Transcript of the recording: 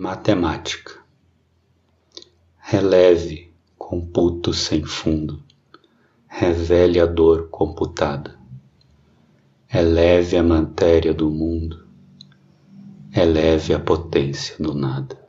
Matemática Releve, computo sem fundo, revele a dor computada. Eleve a matéria do mundo, eleve a potência do nada.